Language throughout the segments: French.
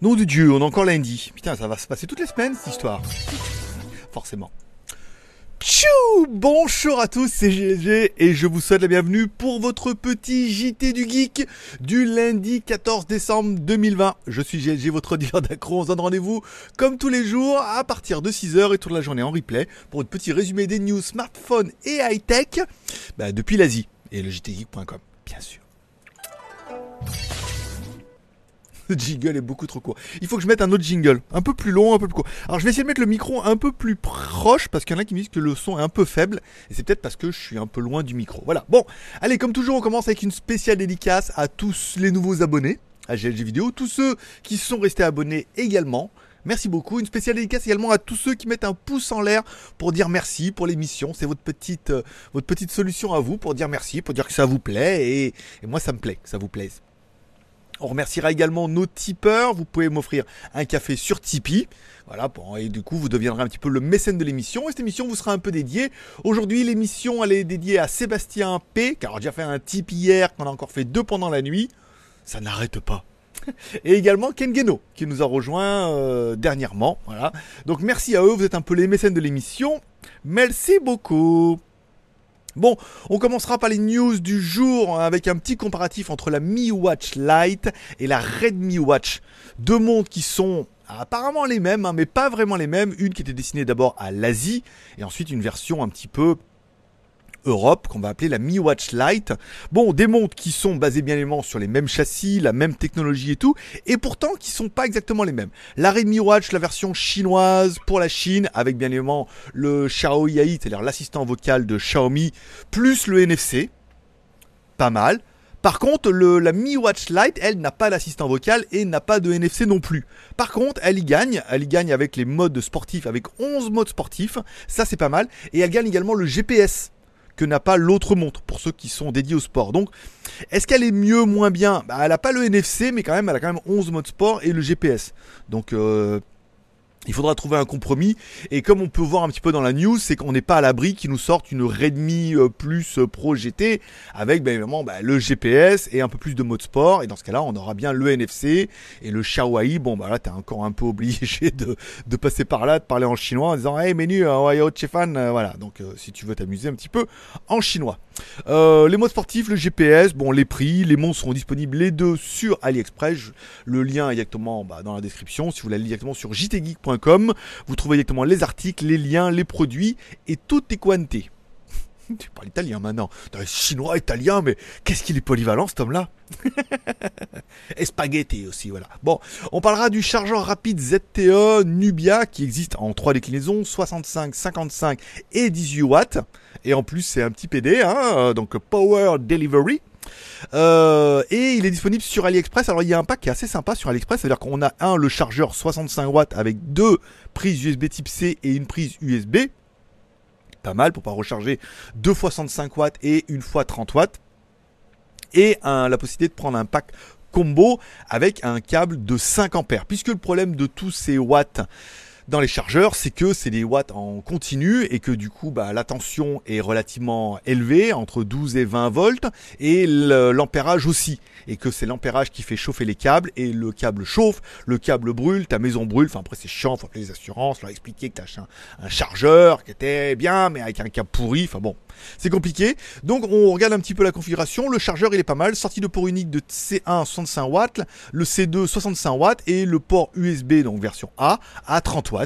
Nom de Dieu, on est encore lundi. Putain, ça va se passer toutes les semaines cette histoire. Forcément. Tchou Bonjour à tous, c'est GLG et je vous souhaite la bienvenue pour votre petit JT du Geek du lundi 14 décembre 2020. Je suis GLG, votre dealer d'accro. On se donne rendez-vous comme tous les jours à partir de 6h et toute la journée en replay pour votre petit résumé des news smartphones et high-tech bah, depuis l'Asie et le jtgeek.com, bien sûr. Le jingle est beaucoup trop court. Il faut que je mette un autre jingle, un peu plus long, un peu plus court. Alors je vais essayer de mettre le micro un peu plus proche parce qu'il y en a qui me disent que le son est un peu faible et c'est peut-être parce que je suis un peu loin du micro. Voilà. Bon, allez, comme toujours, on commence avec une spéciale dédicace à tous les nouveaux abonnés à GLG Vidéo, tous ceux qui sont restés abonnés également. Merci beaucoup. Une spéciale dédicace également à tous ceux qui mettent un pouce en l'air pour dire merci pour l'émission. C'est votre petite, euh, votre petite solution à vous pour dire merci, pour dire que ça vous plaît et, et moi ça me plaît que ça vous plaise. On remerciera également nos tipeurs. Vous pouvez m'offrir un café sur Tipeee. Voilà, bon, et du coup, vous deviendrez un petit peu le mécène de l'émission. Et cette émission vous sera un peu dédiée. Aujourd'hui, l'émission, elle est dédiée à Sébastien P, car a déjà fait un Tipeee hier, qu'on a encore fait deux pendant la nuit. Ça n'arrête pas. Et également Ken Geno, qui nous a rejoint euh, dernièrement. Voilà. Donc merci à eux, vous êtes un peu les mécènes de l'émission. Merci beaucoup. Bon, on commencera par les news du jour avec un petit comparatif entre la Mi Watch Lite et la Redmi Watch. Deux montres qui sont apparemment les mêmes, hein, mais pas vraiment les mêmes. Une qui était destinée d'abord à l'Asie et ensuite une version un petit peu Europe qu'on va appeler la Mi Watch Lite. Bon, des montres qui sont basées bien évidemment sur les mêmes châssis, la même technologie et tout, et pourtant qui sont pas exactement les mêmes. La Redmi Watch, la version chinoise pour la Chine, avec bien évidemment le Xiaomi c'est-à-dire l'assistant vocal de Xiaomi, plus le NFC, pas mal. Par contre, la Mi Watch Lite, elle n'a pas d'assistant vocal et n'a pas de NFC non plus. Par contre, elle y gagne, elle y gagne avec les modes sportifs, avec 11 modes sportifs, ça c'est pas mal, et elle gagne également le GPS que n'a pas l'autre montre pour ceux qui sont dédiés au sport. Donc, est-ce qu'elle est mieux, moins bien? Bah, Elle n'a pas le NFC, mais quand même, elle a quand même 11 modes sport et le GPS. Donc, euh, il faudra trouver un compromis. Et comme on peut voir un petit peu dans la news, c'est qu'on n'est pas à l'abri qu'ils nous sortent une Redmi euh, Plus euh, Pro GT avec bah, le GPS et un peu plus de mode sport. Et dans ce cas-là, on aura bien le NFC et le Xiaomi. Bon, bah là, t'es encore un peu obligé de, passer par là, de parler en chinois en disant Hey, menu, euh, Chefan? Voilà, donc si tu veux t'amuser un petit peu en chinois. les modes sportifs, le GPS, bon, les prix, les montres seront disponibles les deux sur AliExpress. Le lien est directement bah, dans la description. Si vous voulez directement sur jtgeek.com vous trouvez directement les articles, les liens, les produits et tout est quanté. Tu parles italien maintenant. chinois, italien, mais qu'est-ce qu'il est polyvalent cet homme-là? Et spaghetti aussi, voilà. Bon, on parlera du chargeur rapide ZTE Nubia qui existe en trois déclinaisons, 65, 55 et 18 watts. Et en plus, c'est un petit PD, hein, donc Power Delivery. Euh, et il est disponible sur AliExpress. Alors il y a un pack qui est assez sympa sur AliExpress, c'est-à-dire qu'on a un le chargeur 65 watts avec deux prises USB Type C et une prise USB. Pas mal pour pas recharger deux fois 65 watts et une fois 30 watts. Et la possibilité de prendre un pack combo avec un câble de 5 ampères. Puisque le problème de tous ces watts dans les chargeurs, c'est que c'est des watts en continu et que du coup, bah, la tension est relativement élevée, entre 12 et 20 volts, et l'ampérage aussi. Et que c'est l'ampérage qui fait chauffer les câbles, et le câble chauffe, le câble brûle, ta maison brûle, enfin après c'est chiant, faut appeler les assurances, leur expliquer que t'as un, chargeur qui était bien, mais avec un câble pourri, enfin bon, c'est compliqué. Donc on regarde un petit peu la configuration, le chargeur il est pas mal, sortie de port unique de C1 65 watts, le C2 65 watts, et le port USB, donc version A, à 30 watts.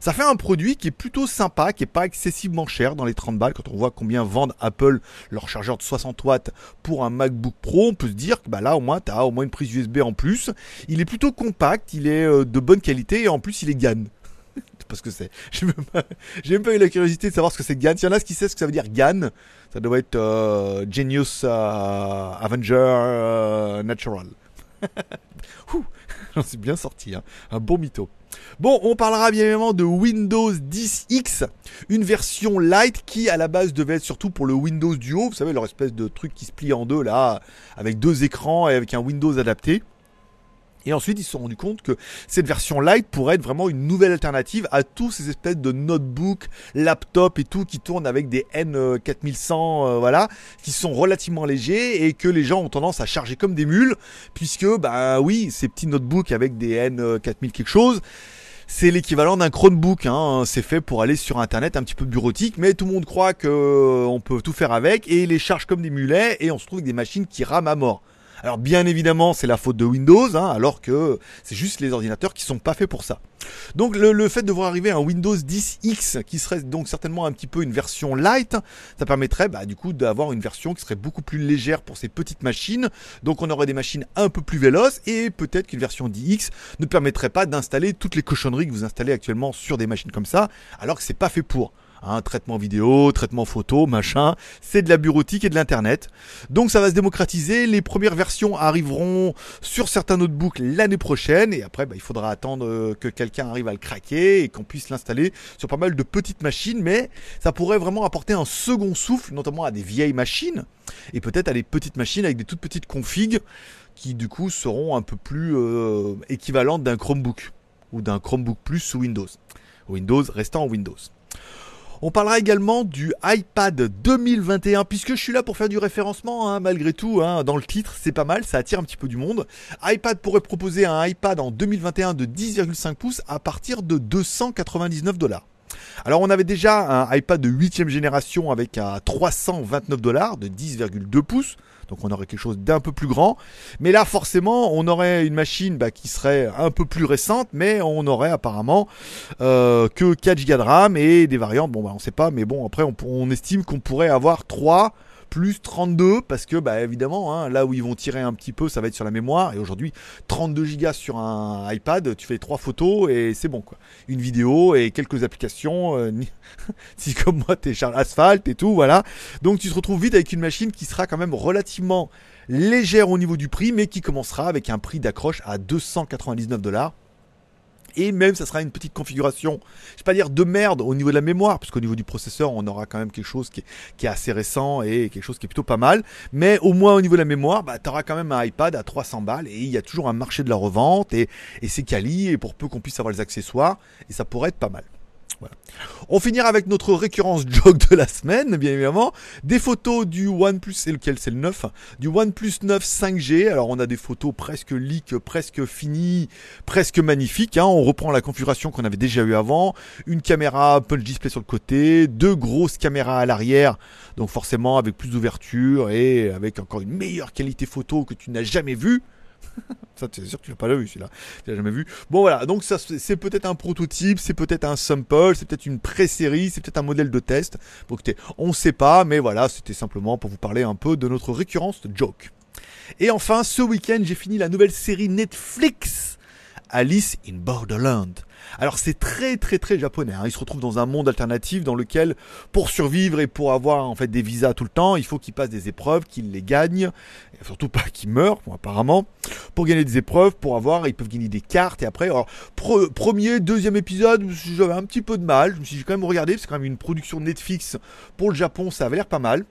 Ça fait un produit qui est plutôt sympa, qui est pas excessivement cher dans les 30 balles. Quand on voit combien vendent Apple leur chargeur de 60 watts pour un MacBook Pro, on peut se dire que bah là au moins tu as au moins une prise USB en plus. Il est plutôt compact, il est euh, de bonne qualité et en plus il est GAN parce que c'est. J'ai même, pas eu la curiosité de savoir ce que c'est GAN. S'il y en a qui sait ce que ça veut dire GAN, ça doit être euh, Genius euh, Avenger Natural. J'en suis bien sorti, hein. un bon mytho. Bon, on parlera bien évidemment de Windows 10X, une version light qui à la base devait être surtout pour le Windows Duo, vous savez leur espèce de truc qui se plie en deux là, avec deux écrans et avec un Windows adapté. Et ensuite, ils se sont rendus compte que cette version light pourrait être vraiment une nouvelle alternative à tous ces espèces de notebooks, laptops et tout qui tournent avec des N4100, euh, voilà, qui sont relativement légers et que les gens ont tendance à charger comme des mules, puisque, bah oui, ces petits notebooks avec des N4000 quelque chose, c'est l'équivalent d'un Chromebook. Hein. C'est fait pour aller sur Internet un petit peu bureautique, mais tout le monde croit que euh, on peut tout faire avec et les charge comme des mulets et on se trouve avec des machines qui rament à mort. Alors bien évidemment, c'est la faute de Windows, hein, alors que c'est juste les ordinateurs qui sont pas faits pour ça. Donc le, fait de voir arriver un Windows 10X, qui serait donc certainement un petit peu une version light, ça permettrait bah, du coup d'avoir une version qui serait beaucoup plus légère pour ces petites machines. Donc on aurait des machines un peu plus véloces et peut-être qu'une version 10X ne permettrait pas d'installer toutes les cochonneries que vous installez actuellement sur des machines comme ça, alors que c'est pas fait pour. Hein, traitement vidéo, traitement photo, machin, c'est de la bureautique et de l'internet. Donc ça va se démocratiser. Les premières versions arriveront sur certains notebooks l'année prochaine et après bah, il faudra attendre euh, que quelqu'un arrive à le craquer et qu'on puisse l'installer sur pas mal de petites machines. Mais ça pourrait vraiment apporter un second souffle, notamment à des vieilles machines et peut-être à des petites machines avec des toutes petites configs qui du coup seront un peu plus euh, équivalentes d'un Chromebook ou d'un Chromebook Plus sous Windows. Windows restant en Windows. On parlera également du iPad 2021, puisque je suis là pour faire du référencement, hein, malgré tout, hein, dans le titre, c'est pas mal, ça attire un petit peu du monde. iPad pourrait proposer un iPad en 2021 de 10,5 pouces à partir de 299 dollars. Alors on avait déjà un iPad de 8ème génération avec un 329 dollars de 10,2 pouces. Donc on aurait quelque chose d'un peu plus grand. Mais là, forcément, on aurait une machine bah, qui serait un peu plus récente, mais on aurait apparemment euh, que 4 Go de RAM et des variantes. Bon, bah, on sait pas, mais bon, après, on, on estime qu'on pourrait avoir 3 plus 32 parce que bah évidemment hein, là où ils vont tirer un petit peu ça va être sur la mémoire. Et aujourd'hui 32 gigas sur un iPad tu fais trois photos et c'est bon quoi. Une vidéo et quelques applications euh, si comme moi t'es Charles Asphalt et tout voilà. Donc tu te retrouves vite avec une machine qui sera quand même relativement légère au niveau du prix mais qui commencera avec un prix d'accroche à 299 dollars et même ça sera une petite configuration, je vais pas dire de merde au niveau de la mémoire, parce qu'au niveau du processeur, on aura quand même quelque chose qui est, assez récent et quelque chose qui est plutôt pas mal. Mais au moins au niveau de la mémoire, bah, tu auras quand même un iPad à 300 balles et il y a toujours un marché de la revente et, et c'est quali et pour peu qu'on puisse avoir les accessoires et ça pourrait être pas mal. On finira avec notre récurrence joke de la semaine, bien évidemment. Des photos du OnePlus, c'est lequel? C'est le 9. Du OnePlus 9 5G. Alors on a des photos presque leak, presque finies, presque magnifiques. Hein. On reprend la configuration qu'on avait déjà eu avant. Une caméra punch display sur le côté, deux grosses caméras à l'arrière. Donc forcément avec plus d'ouverture et avec encore une meilleure qualité photo que tu n'as jamais vue. ça, c'est sûr que tu l'as pas vu celui-là. Tu l'as jamais vu. Bon voilà, donc ça c'est peut-être un prototype, c'est peut-être un sample, c'est peut-être une pré-série, c'est peut-être un modèle de test. Écoutez, on sait pas, mais voilà, c'était simplement pour vous parler un peu de notre récurrence de joke. Et enfin, ce week-end, j'ai fini la nouvelle série Netflix, Alice in Borderland. Alors c'est très très très japonais. Hein. Ils se retrouvent dans un monde alternatif dans lequel, pour survivre et pour avoir en fait des visas tout le temps, il faut qu'ils passent des épreuves, qu'ils les gagnent, et surtout pas qu'ils meurent, apparemment. Pour gagner des épreuves, pour avoir, ils peuvent gagner des cartes. Et après, alors, premier, deuxième épisode, j'avais un petit peu de mal. Je me suis quand même regardé, c'est quand même une production Netflix pour le Japon, ça avait l'air pas mal.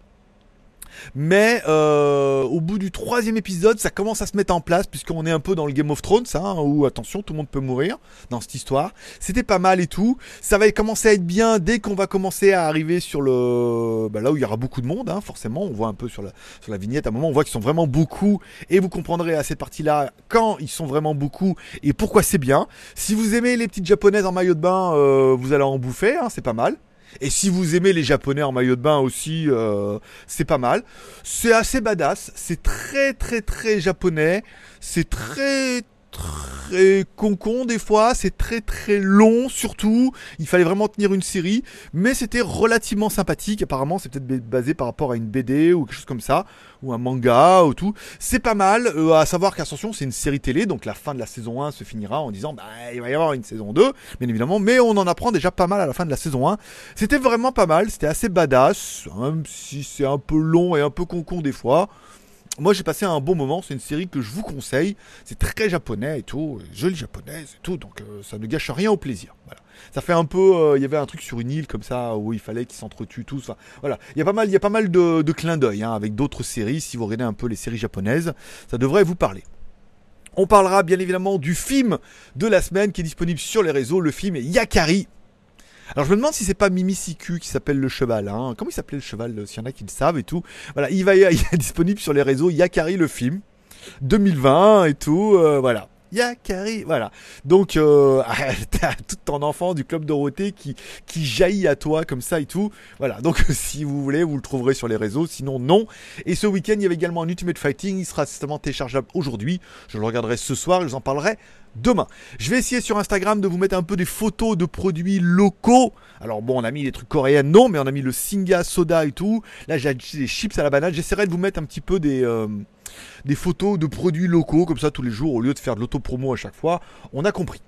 Mais euh, au bout du troisième épisode, ça commence à se mettre en place, puisqu'on est un peu dans le Game of Thrones, hein, où attention, tout le monde peut mourir dans cette histoire. C'était pas mal et tout. Ça va commencer à être bien dès qu'on va commencer à arriver sur le, bah, là où il y aura beaucoup de monde, hein, forcément. On voit un peu sur la, sur la vignette, à un moment, on voit qu'ils sont vraiment beaucoup, et vous comprendrez à cette partie-là quand ils sont vraiment beaucoup et pourquoi c'est bien. Si vous aimez les petites japonaises en maillot de bain, euh, vous allez en bouffer, hein, c'est pas mal. Et si vous aimez les japonais en maillot de bain aussi, euh, c'est pas mal. C'est assez badass, c'est très très très japonais, c'est très très concon des fois, c'est très très long surtout, il fallait vraiment tenir une série, mais c'était relativement sympathique, apparemment c'est peut-être basé par rapport à une BD ou quelque chose comme ça, ou un manga ou tout, c'est pas mal, euh, à savoir qu'Ascension c'est une série télé, donc la fin de la saison 1 se finira en disant bah il va y avoir une saison 2, bien évidemment, mais on en apprend déjà pas mal à la fin de la saison 1, c'était vraiment pas mal, c'était assez badass, même si c'est un peu long et un peu concon des fois, moi j'ai passé un bon moment, c'est une série que je vous conseille, c'est très japonais et tout, jolie japonaise et tout, donc euh, ça ne gâche rien au plaisir. Voilà. Ça fait un peu, euh, il y avait un truc sur une île comme ça où il fallait qu'ils s'entretuent tous. Enfin, voilà, il y a pas mal, y a pas mal de, clins d'œil hein, avec d'autres séries. Si vous regardez un peu les séries japonaises, ça devrait vous parler. On parlera bien évidemment du film de la semaine qui est disponible sur les réseaux, le film Yakari. Alors je me demande si c'est pas Mimi Siku qui s'appelle le cheval. Hein. Comment il s'appelait le cheval S'il y en a qui le savent et tout. Voilà, il va il est disponible sur les réseaux Yakari le film 2020 et tout. Euh, voilà. Yakari, voilà. Donc, euh, t'as tout ton enfant du club Dorothée qui, qui jaillit à toi comme ça et tout. Voilà. Donc, si vous voulez, vous le trouverez sur les réseaux. Sinon, non. Et ce week-end, il y avait également un Ultimate Fighting. Il sera certainement téléchargeable aujourd'hui. Je le regarderai ce soir. Je vous en parlerai demain. Je vais essayer sur Instagram de vous mettre un peu des photos de produits locaux. Alors bon, on a mis des trucs coréens, non, mais on a mis le Singa soda et tout. Là, j'ai des chips à la banane. J'essaierai de vous mettre un petit peu des... Euh, des photos de produits locaux comme ça tous les jours au lieu de faire de l'auto-promo à chaque fois. On a compris.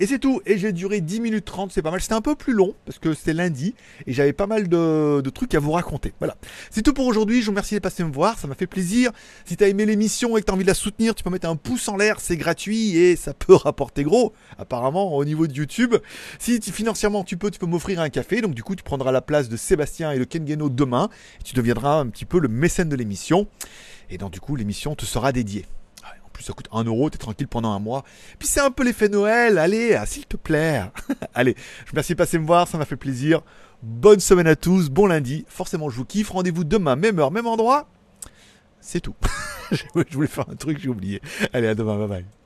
Et c'est tout. Et j'ai duré 10 minutes 30, c'est pas mal. C'était un peu plus long parce que c'était lundi et j'avais pas mal de, trucs à vous raconter. Voilà. C'est tout pour aujourd'hui. Je vous remercie de passer me voir. Ça m'a fait plaisir. Si t'as aimé l'émission et que t'as envie de la soutenir, tu peux mettre un pouce en l'air. C'est gratuit et ça peut rapporter gros, apparemment, au niveau de YouTube. Si financièrement tu peux, tu peux m'offrir un café. Donc du coup, tu prendras la place de Sébastien et de Kengeno demain. Et tu deviendras un petit peu le mécène de l'émission. Et donc du coup, l'émission te sera dédiée. Plus, ça coûte 1 euro, t'es tranquille pendant un mois. Puis c'est un peu l'effet Noël, allez, ah, s'il te plaît. allez, je vous remercie de passer me voir, ça m'a fait plaisir. Bonne semaine à tous, bon lundi. Forcément, je vous kiffe. Rendez-vous demain, même heure, même endroit. C'est tout. je voulais faire un truc, j'ai oublié. Allez, à demain, bye bye.